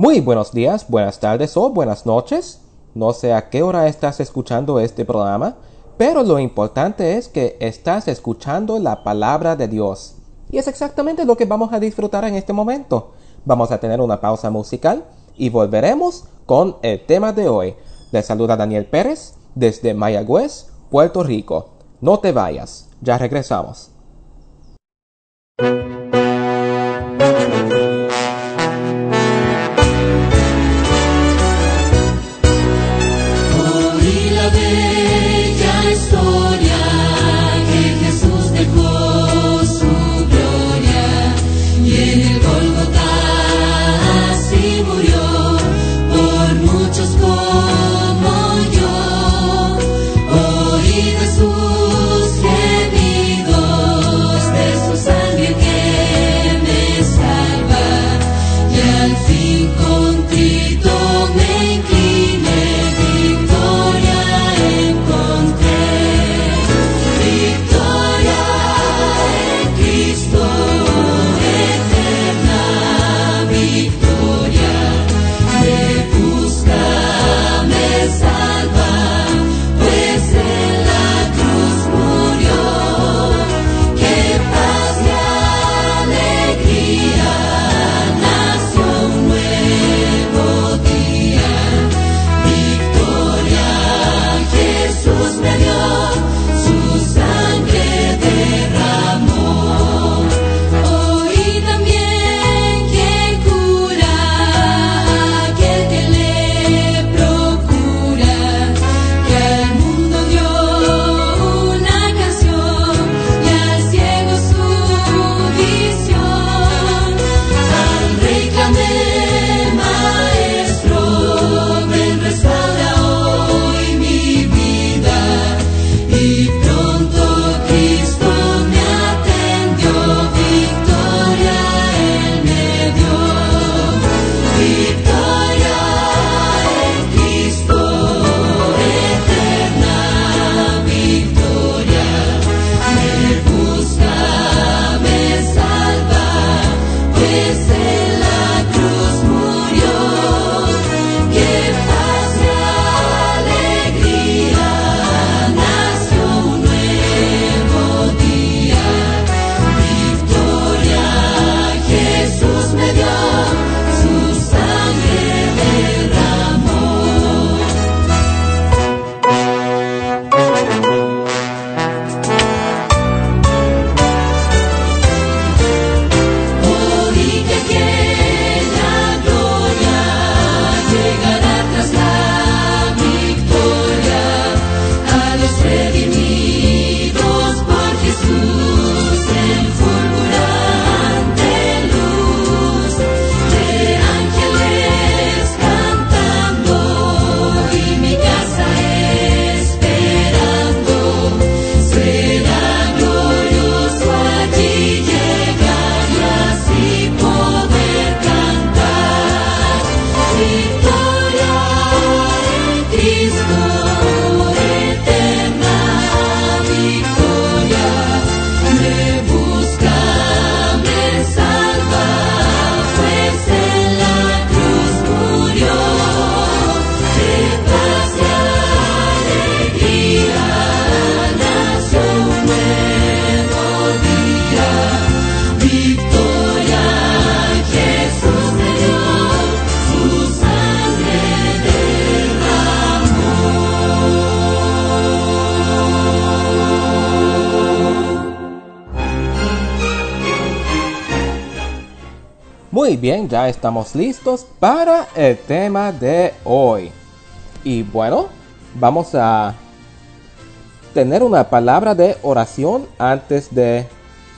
Muy buenos días, buenas tardes o buenas noches. No sé a qué hora estás escuchando este programa, pero lo importante es que estás escuchando la palabra de Dios. Y es exactamente lo que vamos a disfrutar en este momento. Vamos a tener una pausa musical y volveremos con el tema de hoy. Les saluda Daniel Pérez desde Mayagüez, Puerto Rico. No te vayas, ya regresamos. Bien, ya estamos listos para el tema de hoy. Y bueno, vamos a tener una palabra de oración antes de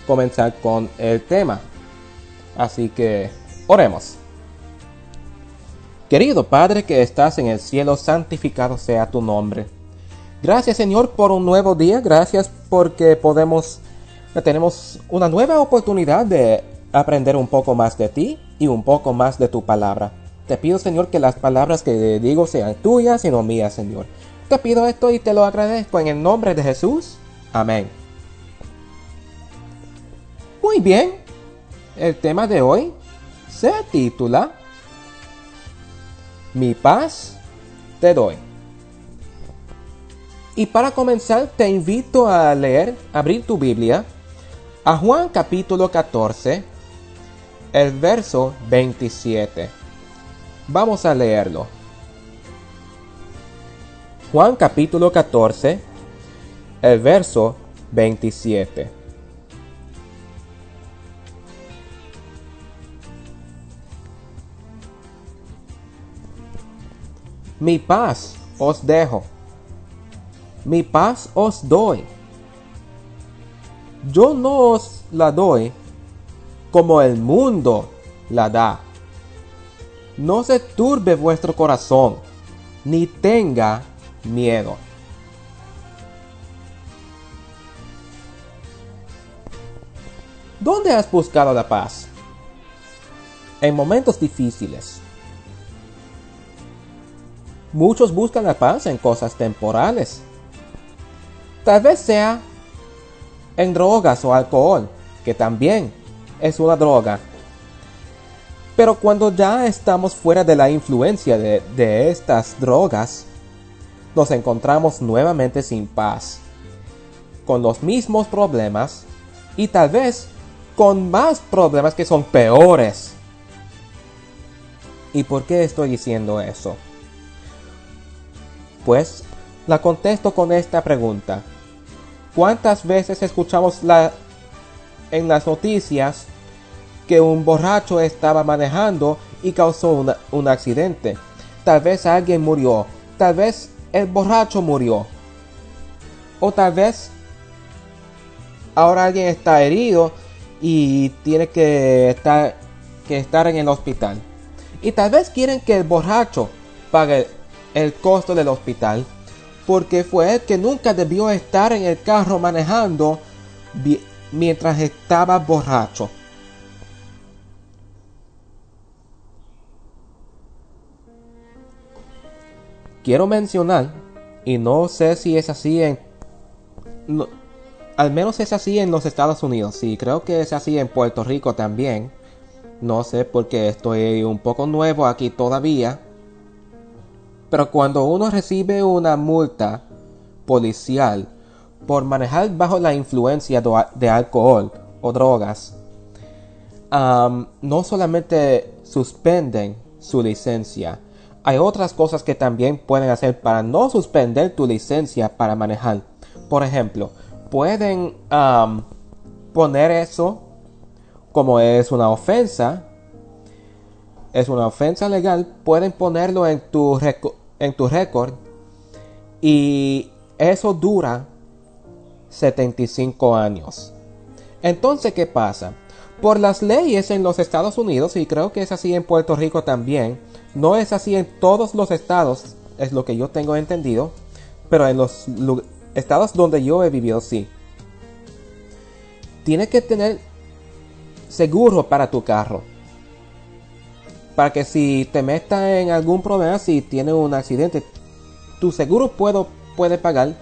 comenzar con el tema. Así que oremos. Querido Padre que estás en el cielo, santificado sea tu nombre. Gracias Señor por un nuevo día, gracias porque podemos, tenemos una nueva oportunidad de aprender un poco más de ti y un poco más de tu palabra. Te pido Señor que las palabras que digo sean tuyas y no mías Señor. Te pido esto y te lo agradezco en el nombre de Jesús. Amén. Muy bien, el tema de hoy se titula Mi paz te doy. Y para comenzar te invito a leer, abrir tu Biblia a Juan capítulo 14, el verso 27. Vamos a leerlo. Juan capítulo 14, el verso 27. Mi paz os dejo, mi paz os doy. Yo no os la doy como el mundo la da. No se turbe vuestro corazón, ni tenga miedo. ¿Dónde has buscado la paz? En momentos difíciles. Muchos buscan la paz en cosas temporales. Tal vez sea en drogas o alcohol, que también es una droga. Pero cuando ya estamos fuera de la influencia de, de estas drogas, nos encontramos nuevamente sin paz, con los mismos problemas y tal vez con más problemas que son peores. ¿Y por qué estoy diciendo eso? Pues la contesto con esta pregunta. ¿Cuántas veces escuchamos la, en las noticias que un borracho estaba manejando y causó un accidente? Tal vez alguien murió, tal vez el borracho murió, o tal vez ahora alguien está herido y tiene que estar, que estar en el hospital. Y tal vez quieren que el borracho pague el costo del hospital porque fue él que nunca debió estar en el carro manejando mientras estaba borracho. Quiero mencionar, y no sé si es así en... no- al menos es así en los Estados Unidos, sí, creo que es así en Puerto Rico también. No sé porque estoy un poco nuevo aquí todavía. Pero cuando uno recibe una multa policial por manejar bajo la influencia de alcohol o drogas, no solamente suspenden su licencia, hay otras cosas que también pueden hacer para no suspender tu licencia para manejar. Por ejemplo, pueden poner eso como es una ofensa, es una ofensa legal, pueden ponerlo en tu en tu récord y eso dura 75 años. Entonces, ¿qué pasa? Por las leyes en los Estados Unidos, y creo que es así en Puerto Rico también, no es así en todos los estados, es lo que yo tengo entendido, pero en los estados donde yo he vivido sí. Tienes que tener seguro para tu carro. Para que si te metas en algún problema, si tienes un accidente, tu seguro puedo, puede pagar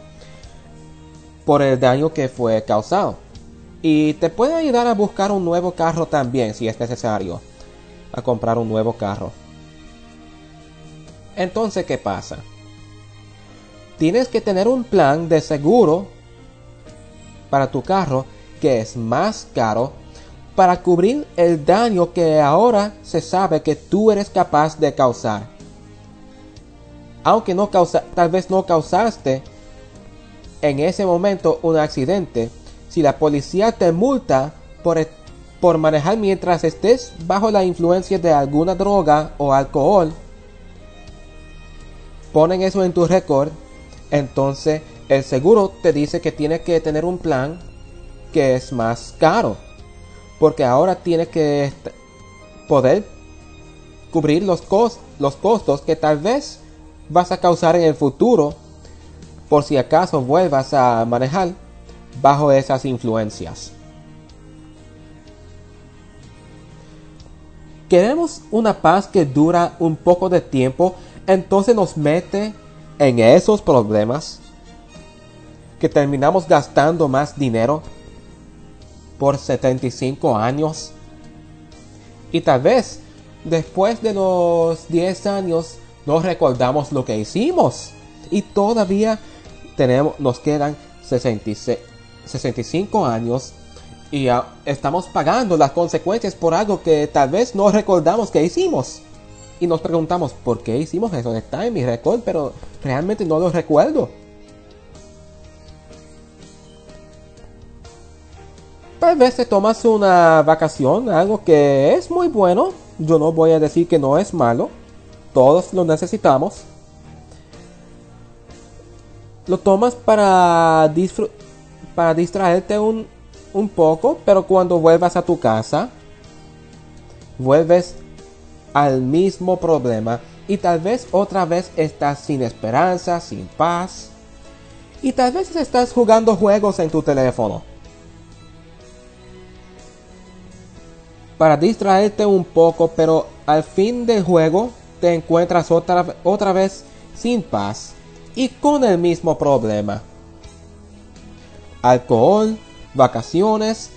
por el daño que fue causado. Y te puede ayudar a buscar un nuevo carro también si es necesario. A comprar un nuevo carro. Entonces, ¿qué pasa? Tienes que tener un plan de seguro para tu carro que es más caro para cubrir el daño que ahora se sabe que tú eres capaz de causar. Aunque no causa, tal vez no causaste en ese momento un accidente, si la policía te multa por, e- por manejar mientras estés bajo la influencia de alguna droga o alcohol, ponen eso en tu récord, entonces el seguro te dice que tienes que tener un plan que es más caro. Porque ahora tienes que poder cubrir los, los costos que tal vez vas a causar en el futuro por si acaso vuelvas a manejar bajo esas influencias. Queremos una paz que dura un poco de tiempo, entonces nos mete en esos problemas que terminamos gastando más dinero por 75 años. Y tal vez después de los 10 años no recordamos lo que hicimos. Y todavía tenemos, nos quedan 66, 65 años y estamos pagando las consecuencias por algo que tal vez no recordamos que hicimos. Y nos preguntamos, ¿por qué hicimos eso? Está en mi récord, pero realmente no lo recuerdo. Tal vez te tomas una vacación, algo que es muy bueno. Yo no voy a decir que no es malo. Todos lo necesitamos. Lo tomas para, para distraerte un, un poco, pero cuando vuelvas a tu casa, vuelves al mismo problema y tal vez otra vez estás sin esperanza, sin paz. Y tal vez estás jugando juegos en tu teléfono. para distraerte un poco, pero al fin del juego te encuentras otra, otra vez sin paz y con el mismo problema. Alcohol, vacaciones,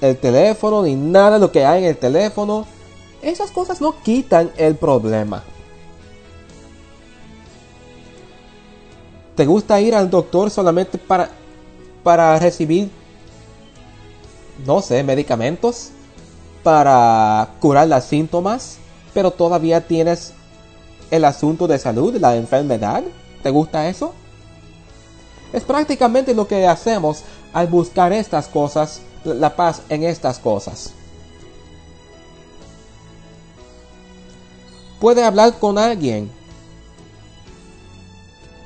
el teléfono ni nada de lo que hay en el teléfono, esas cosas no quitan el problema. ¿Te gusta ir al doctor solamente para, para recibir, no sé, medicamentos? para curar los síntomas, pero todavía tienes el asunto de salud, la enfermedad. ¿Te gusta eso? Es prácticamente lo que hacemos al buscar estas cosas, la paz en estas cosas. Puede hablar con alguien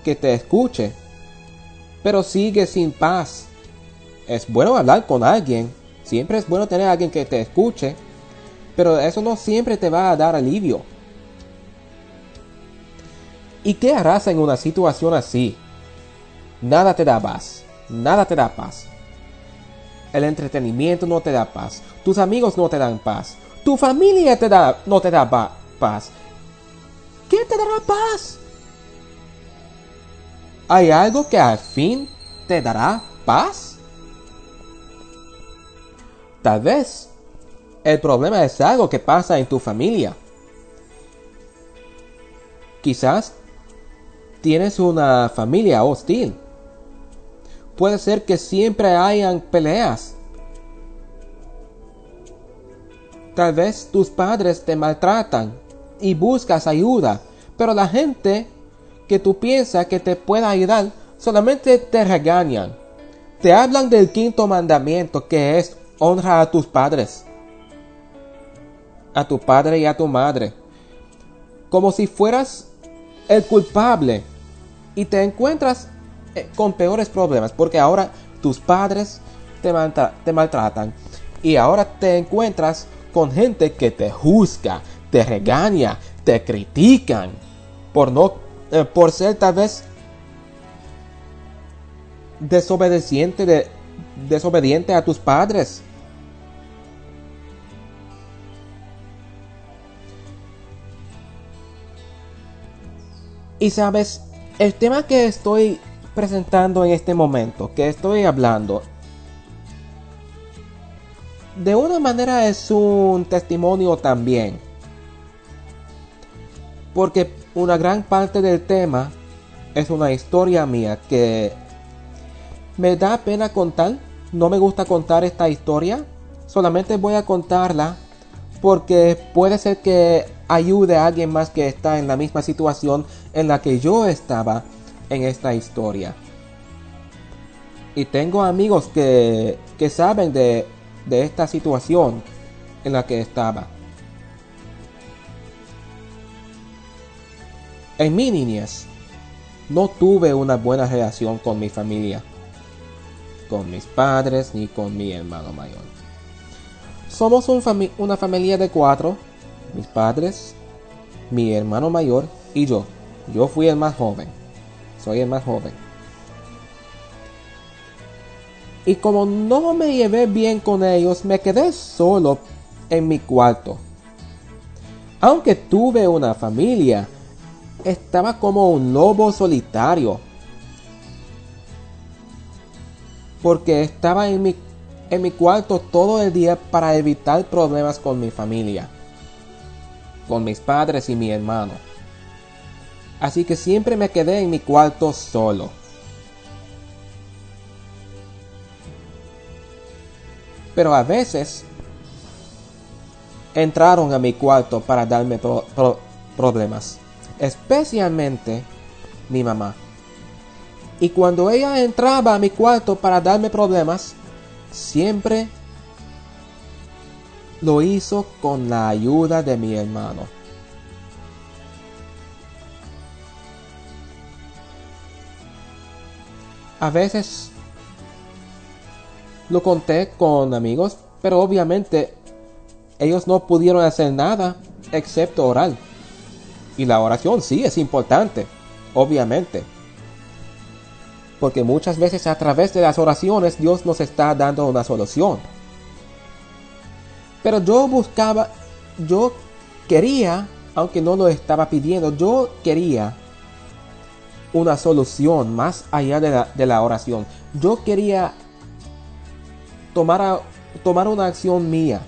que te escuche, pero sigue sin paz. Es bueno hablar con alguien, Siempre es bueno tener a alguien que te escuche, pero eso no siempre te va a dar alivio. ¿Y qué harás en una situación así? Nada te da paz, nada te da paz. El entretenimiento no te da paz, tus amigos no te dan paz, tu familia no te da pa- paz. ¿Qué te dará paz? ¿Hay algo que al fin te dará paz? Tal vez el problema es algo que pasa en tu familia. Quizás tienes una familia hostil. Puede ser que siempre hayan peleas. Tal vez tus padres te maltratan y buscas ayuda, pero la gente que tú piensas que te pueda ayudar solamente te regañan. Te hablan del quinto mandamiento que es honra a tus padres, a tu padre y a tu madre, como si fueras el culpable y te encuentras eh, con peores problemas porque ahora tus padres te, te maltratan. Y ahora te encuentras con gente que te juzga, te regaña, te critican por no eh, por ser tal vez desobediente de desobediente a tus padres. Y sabes, el tema que estoy presentando en este momento, que estoy hablando, de una manera es un testimonio también. Porque una gran parte del tema es una historia mía que me da pena contar. No me gusta contar esta historia. Solamente voy a contarla porque puede ser que ayude a alguien más que está en la misma situación en la que yo estaba en esta historia. Y tengo amigos que, que saben de, de esta situación en la que estaba. En mi niñez no tuve una buena relación con mi familia, con mis padres ni con mi hermano mayor. Somos una familia de cuatro, mis padres, mi hermano mayor y yo. Yo fui el más joven, soy el más joven. Y como no me llevé bien con ellos, me quedé solo en mi cuarto. Aunque tuve una familia, estaba como un lobo solitario. Porque estaba en mi, en mi cuarto todo el día para evitar problemas con mi familia. Con mis padres y mi hermano. Así que siempre me quedé en mi cuarto solo. Pero a veces entraron a mi cuarto para darme pro- pro- problemas. Especialmente mi mamá. Y cuando ella entraba a mi cuarto para darme problemas, siempre lo hizo con la ayuda de mi hermano. A veces lo conté con amigos, pero obviamente ellos no pudieron hacer nada excepto orar. Y la oración sí es importante, obviamente. Porque muchas veces a través de las oraciones Dios nos está dando una solución. Pero yo buscaba, yo quería, aunque no lo estaba pidiendo, yo quería una solución más allá de la, oración. Yo quería tomar, tomar una acción mía.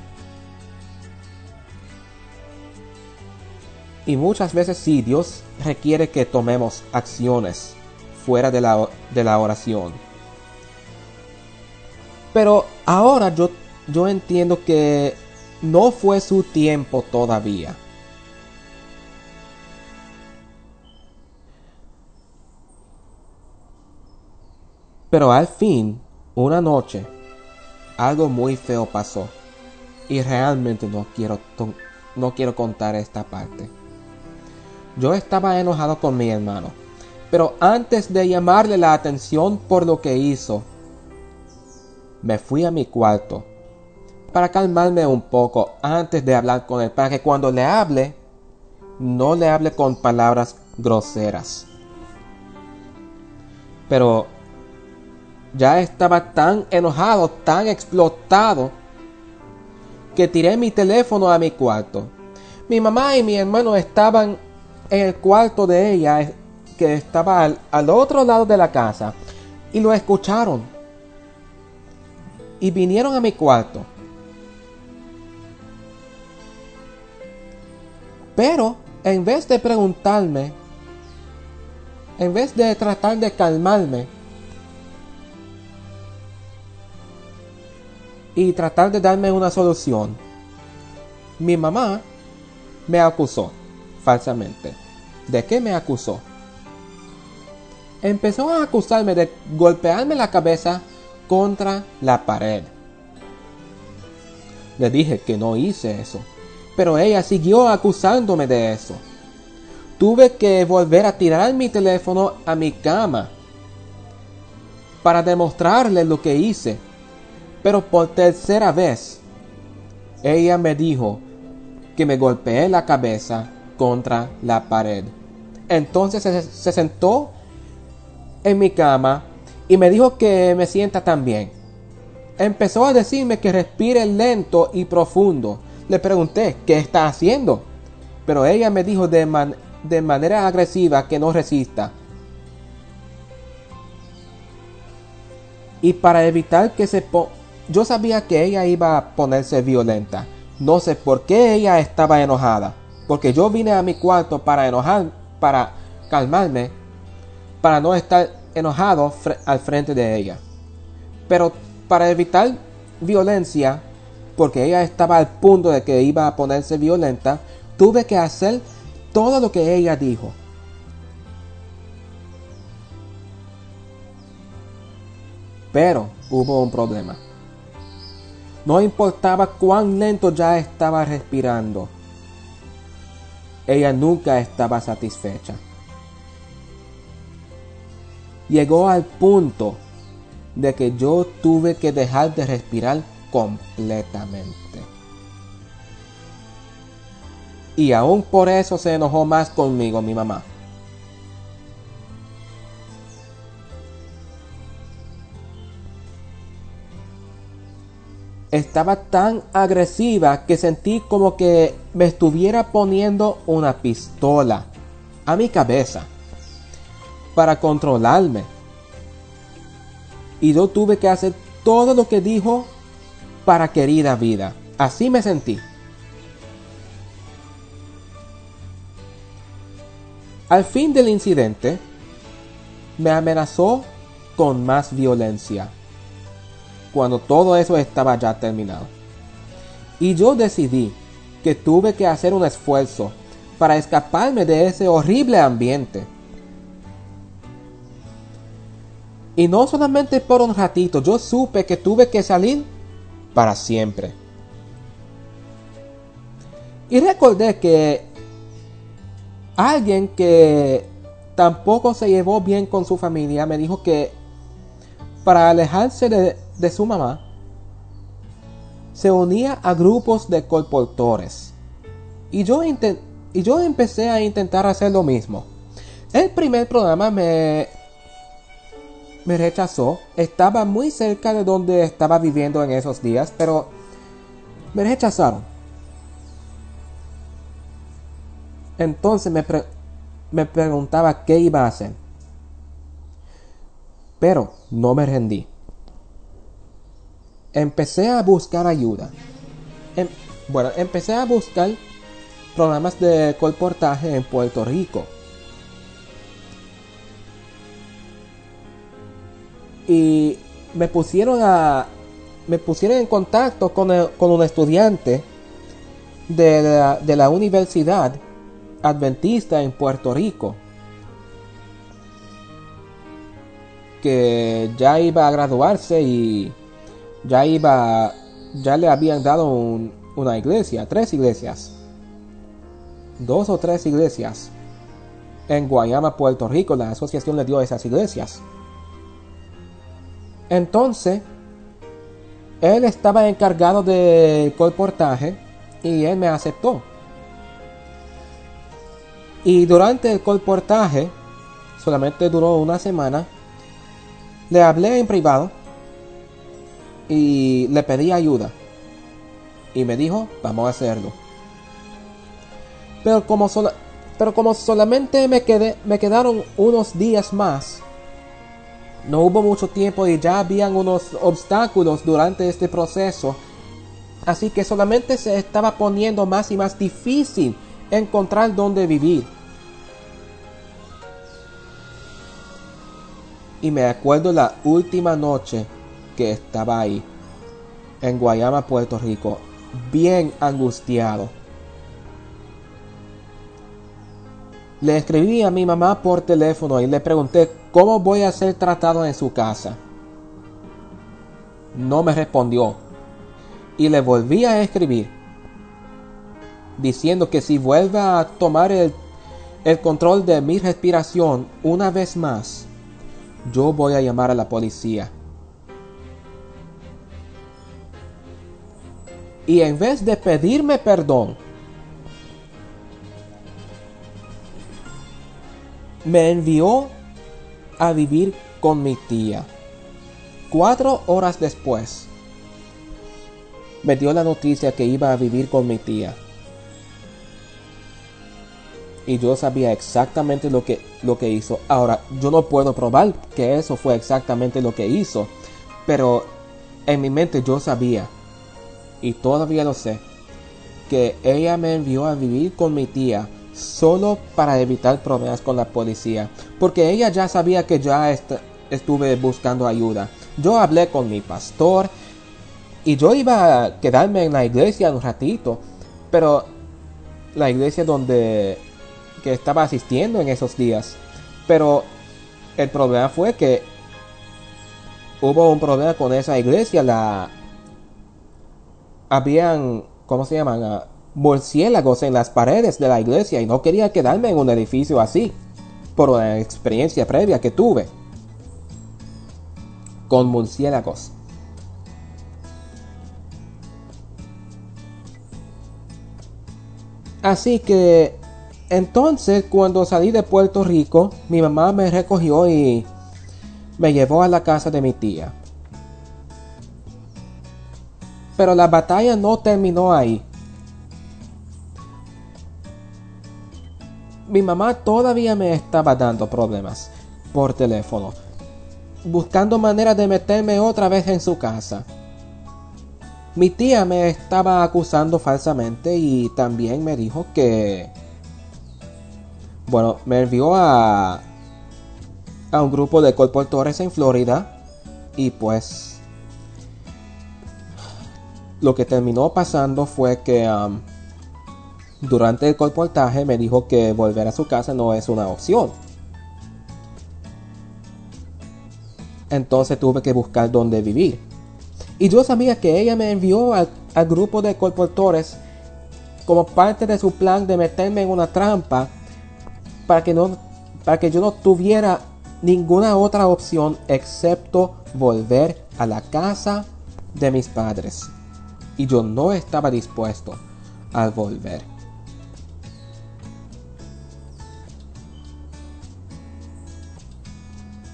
Y muchas veces sí, Dios requiere que tomemos acciones fuera de la, de la oración. Pero ahora yo, yo entiendo que no fue su tiempo todavía. Pero al fin, una noche, algo muy feo pasó. Y realmente no quiero, no quiero contar esta parte. Yo estaba enojado con mi hermano. Pero antes de llamarle la atención por lo que hizo, me fui a mi cuarto para calmarme un poco antes de hablar con él, para que cuando le hable, no le hable con palabras groseras. Pero ya estaba tan enojado, tan explotado, que tiré mi teléfono a mi cuarto. Mi mamá y mi hermano estaban el cuarto de ella, que estaba al, al otro lado de la casa, y lo escucharon. Y vinieron a mi cuarto. Pero, en vez de preguntarme, en vez de tratar de calmarme, y tratar de darme una solución, mi mamá me acusó falsamente. ¿De qué me acusó? Empezó a acusarme de golpearme la cabeza contra la pared. Le dije que no hice eso, pero ella siguió acusándome de eso. Tuve que volver a tirar mi teléfono a mi cama para demostrarle lo que hice. Pero por tercera vez, ella me dijo que me golpeé la cabeza contra la pared. Entonces se, se sentó en mi cama y me dijo que me sienta también. Empezó a decirme que respire lento y profundo. Le pregunté, ¿qué está haciendo? Pero ella me dijo de, man- de manera agresiva que no resista. Y para evitar que se yo sabía que ella iba a ponerse violenta. No sé por qué ella estaba enojada. Porque yo vine a mi cuarto para enojar, para calmarme, para no estar enojado al frente de ella. Pero para evitar violencia, porque ella estaba al punto de que iba a ponerse violenta, tuve que hacer todo lo que ella dijo. Pero hubo un problema. No importaba cuán lento ya estaba respirando. Ella nunca estaba satisfecha. Llegó al punto de que yo tuve que dejar de respirar completamente. Y aún por eso se enojó más conmigo mi mamá. Estaba tan agresiva que sentí como que me estuviera poniendo una pistola a mi cabeza para controlarme. Y yo tuve que hacer todo lo que dijo para querida vida. Así me sentí. Al fin del incidente, me amenazó con más violencia cuando todo eso estaba ya terminado. Y yo decidí que tuve que hacer un esfuerzo para escaparme de ese horrible ambiente. Y no solamente por un ratito, yo supe que tuve que salir para siempre. Y recordé que alguien que tampoco se llevó bien con su familia me dijo que para alejarse de, de su mamá, se unía a grupos de colportores. Y yo, y yo empecé a intentar hacer lo mismo. El primer programa me, me rechazó. Estaba muy cerca de donde estaba viviendo en esos días, pero me rechazaron. Entonces me, pre- me preguntaba qué iba a hacer. Pero no me rendí. Empecé a buscar ayuda. Em- bueno, empecé a buscar programas de colportaje en Puerto Rico. Y me pusieron a me pusieron en contacto con, con un estudiante de de la Universidad Adventista en Puerto Rico que ya iba a graduarse y ya iba ya le habían dado un- una iglesia, tres iglesias, dos o tres iglesias en Guayama, Puerto Rico. La asociación le dio esas iglesias. Entonces, él estaba encargado del colportaje y él me aceptó. Y durante el colportaje, solamente duró una semana, le hablé en privado y le pedí ayuda. Y me dijo, vamos a hacerlo. Pero como, sola- pero como solamente me, quedé, me quedaron unos días más, no hubo mucho tiempo y ya habían unos obstáculos durante este proceso. Así que solamente se estaba poniendo más y más difícil encontrar dónde vivir. Y me acuerdo la última noche que estaba ahí, en Guayama, Puerto Rico, bien angustiado. Le escribí a mi mamá por teléfono y le pregunté cómo voy a ser tratado en su casa. No me respondió. Y le volví a escribir, diciendo que si vuelve a tomar el, el control de mi respiración una vez más, yo voy a llamar a la policía. Y en vez de pedirme perdón, me envió a vivir con mi tía. Cuatro horas después, me dio la noticia que iba a vivir con mi tía. Y yo sabía exactamente lo que, lo que hizo. Ahora, yo no puedo probar que eso fue exactamente lo que hizo. Pero en mi mente yo sabía, y todavía lo sé, que ella me envió a vivir con mi tía solo para evitar problemas con la policía. Porque ella ya sabía que ya est- estuve buscando ayuda. Yo hablé con mi pastor y yo iba a quedarme en la iglesia un ratito. Pero la iglesia donde que estaba asistiendo en esos días. Pero el problema fue que hubo un problema con esa iglesia. La habían, ¿cómo se llaman? Ah, murciélagos en las paredes de la iglesia y no quería quedarme en un edificio así por una experiencia previa que tuve con murciélagos. Así que entonces cuando salí de Puerto Rico, mi mamá me recogió y me llevó a la casa de mi tía. Pero la batalla no terminó ahí. Mi mamá todavía me estaba dando problemas por teléfono, buscando maneras de meterme otra vez en su casa. Mi tía me estaba acusando falsamente y también me dijo que Bueno, me envió a, a un grupo de colportores en Florida y pues lo que terminó pasando fue que um, durante el colportaje me dijo que volver a su casa no es una opción. Entonces tuve que buscar dónde vivir. Y yo sabía que ella me envió al, al grupo de colportores como parte de su plan de meterme en una trampa para que, no, para que yo no tuviera ninguna otra opción excepto volver a la casa de mis padres. Y yo no estaba dispuesto a volver.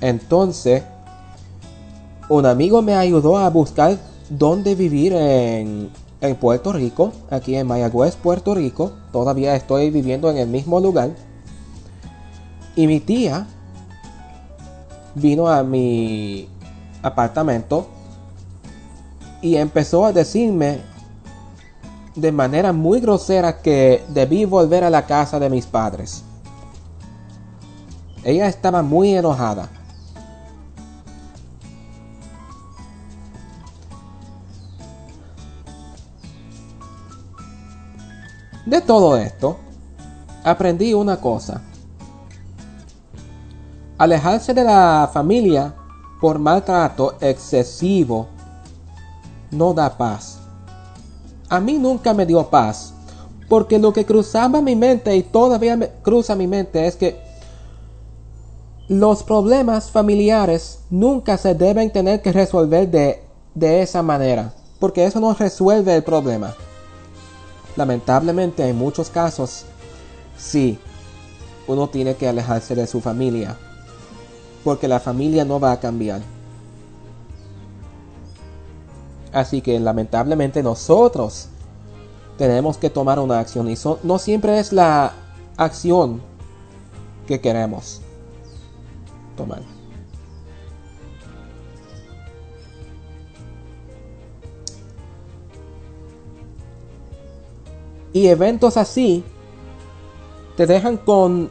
Entonces, un amigo me ayudó a buscar dónde vivir en, Puerto Rico, aquí en Mayagüez, Puerto Rico. Todavía estoy viviendo en el mismo lugar. Y mi tía vino a mi apartamento y empezó a decirme de manera muy grosera que debí volver a la casa de mis padres. Ella estaba muy enojada. De todo esto, aprendí una cosa. Alejarse de la familia por maltrato excesivo no da paz. A mí nunca me dio paz, porque lo que cruzaba mi mente y todavía me cruza mi mente es que los problemas familiares nunca se deben tener que resolver de, de esa manera, porque eso no resuelve el problema. Lamentablemente en muchos casos, sí, uno tiene que alejarse de su familia, porque la familia no va a cambiar. Así que lamentablemente nosotros tenemos que tomar una acción y no siempre es la acción que queremos tomar. Y eventos así te dejan con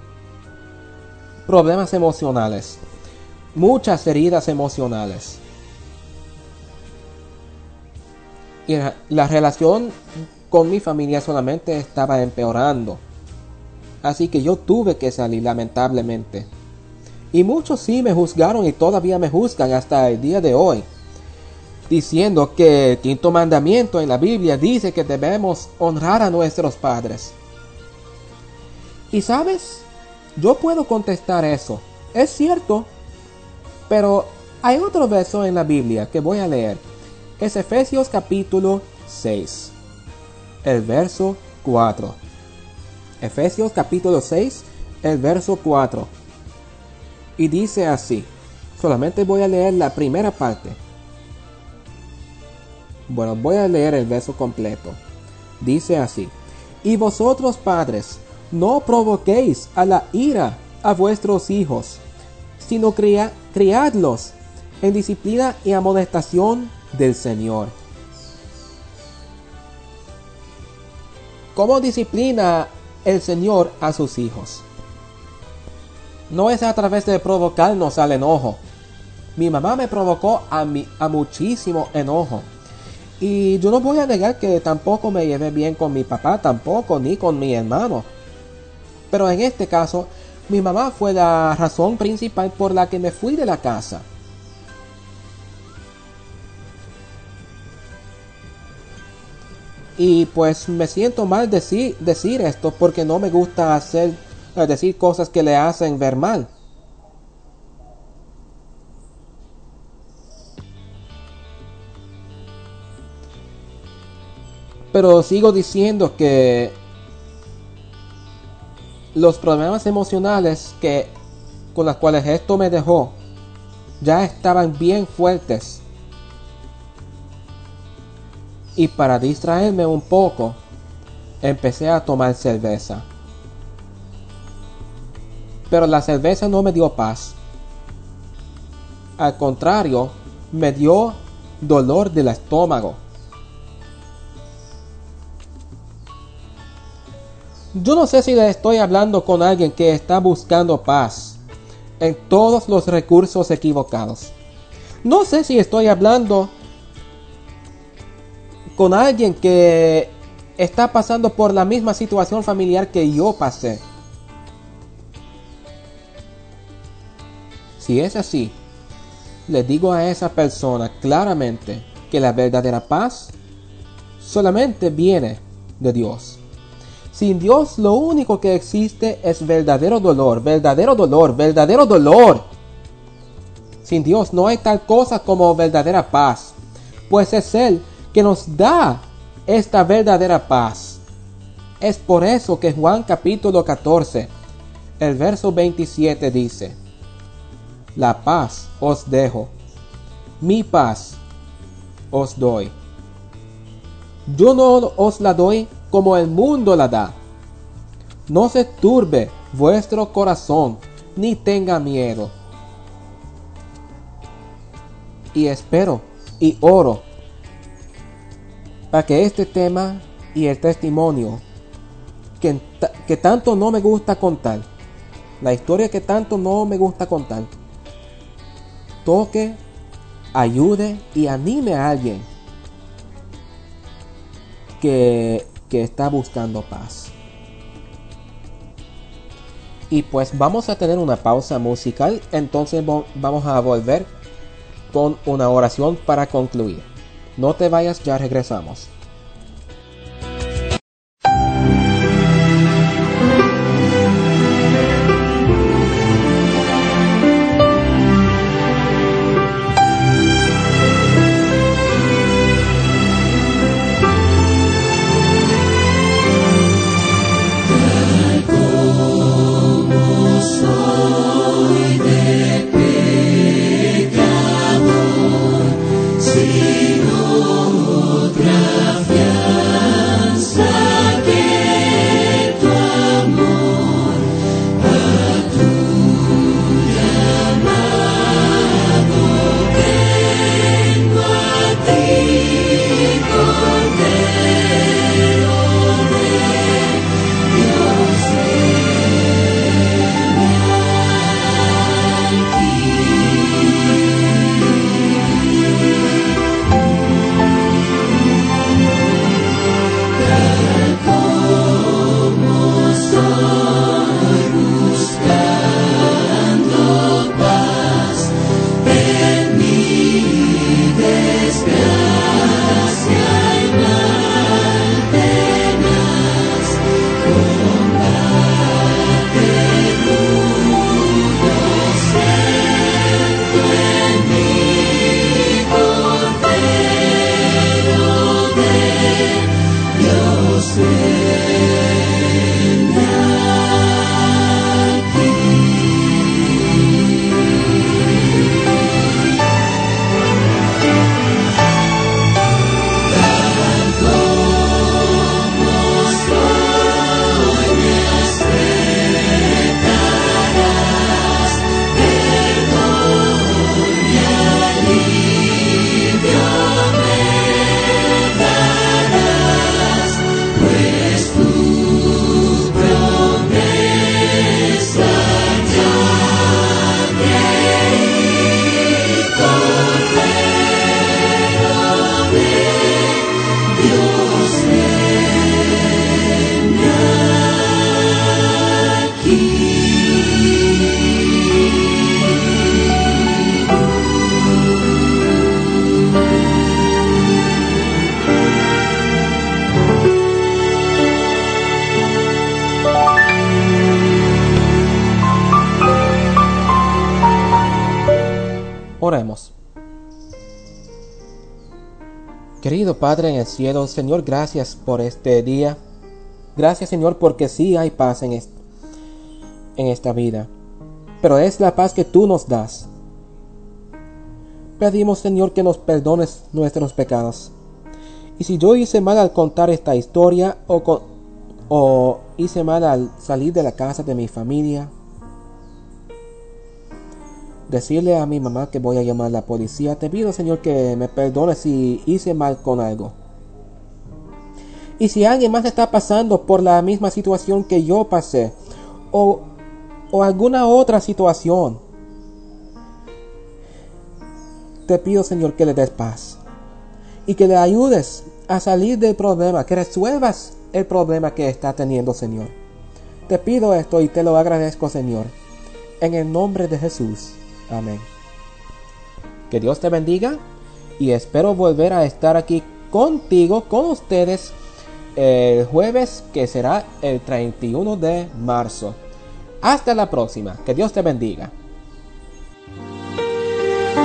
problemas emocionales, muchas heridas emocionales. Y la- la relación con mi familia solamente estaba empeorando. Así que yo tuve que salir lamentablemente. Y muchos sí me juzgaron y todavía me juzgan hasta el día de hoy. Diciendo que el quinto mandamiento en la Biblia dice que debemos honrar a nuestros padres. Y sabes, yo puedo contestar eso. Es cierto. Pero hay otro verso en la Biblia que voy a leer. Es Efesios capítulo 6. El verso 4. Efesios capítulo 6, el verso 4. Y dice así. Solamente voy a leer la primera parte. Bueno, voy a leer el verso completo. Dice así. Y vosotros padres, no provoquéis a la ira a vuestros hijos, sino cria- criadlos en disciplina y amonestación del Señor. ¿Cómo disciplina el Señor a sus hijos? No es a través de provocarnos al enojo. Mi mamá me provocó a, mi, a muchísimo enojo. Y yo no voy a negar que tampoco me llevé bien con mi papá, tampoco, ni con mi hermano. Pero en este caso, mi mamá fue la razón principal por la que me fui de la casa. Y pues me siento mal decir, esto porque no me gusta hacer eh, decir cosas que le hacen ver mal. Pero sigo diciendo que los problemas emocionales que con los cuales esto me dejó ya estaban bien fuertes. Y para distraerme un poco, empecé a tomar cerveza. Pero la cerveza no me dio paz. Al contrario, me dio dolor del estómago. Yo no sé si le estoy hablando con alguien que está buscando paz en todos los recursos equivocados. No sé si estoy hablando con alguien que está pasando por la misma situación familiar que yo pasé. Si es así, le digo a esa persona claramente que la verdadera paz solamente viene de Dios. Sin Dios lo único que existe es verdadero dolor, verdadero dolor, verdadero dolor. Sin Dios no hay tal cosa como verdadera paz, pues es Él que nos da esta verdadera paz. Es por eso que Juan capítulo 14, el verso 27 dice, La paz os dejo, mi paz os doy. Yo no os la doy como el mundo la da. No se turbe vuestro corazón, ni tenga miedo. Y espero y oro para que este tema y el testimonio que, que tanto no me gusta contar, la historia que tanto no me gusta contar, toque, ayude y anime a alguien que, que está buscando paz. Y pues vamos a tener una pausa musical, entonces vamos a volver con una oración para concluir. No te vayas, ya regresamos. Padre en el cielo, Señor, gracias por este día. Gracias, Señor, porque sí hay paz en, en esta vida. Pero es la paz que tú nos das. Pedimos, Señor, que nos perdones nuestros pecados. Y si yo hice mal al contar esta historia o, o hice mal al salir de la casa de mi familia, decirle a mi mamá que voy a llamar a la policía. Te pido, Señor, que me perdones si hice mal con algo. Y si alguien más está pasando por la misma situación que yo pasé, o, o alguna otra situación, te pido Señor que le des paz y que le ayudes a salir del problema, que resuelvas el problema que está teniendo Señor. Te pido esto y te lo agradezco Señor. En el nombre de Jesús. Amén. Que Dios te bendiga y espero volver a estar aquí contigo, con ustedes, el jueves que será el 31 de marzo. Hasta la próxima. Que Dios te bendiga.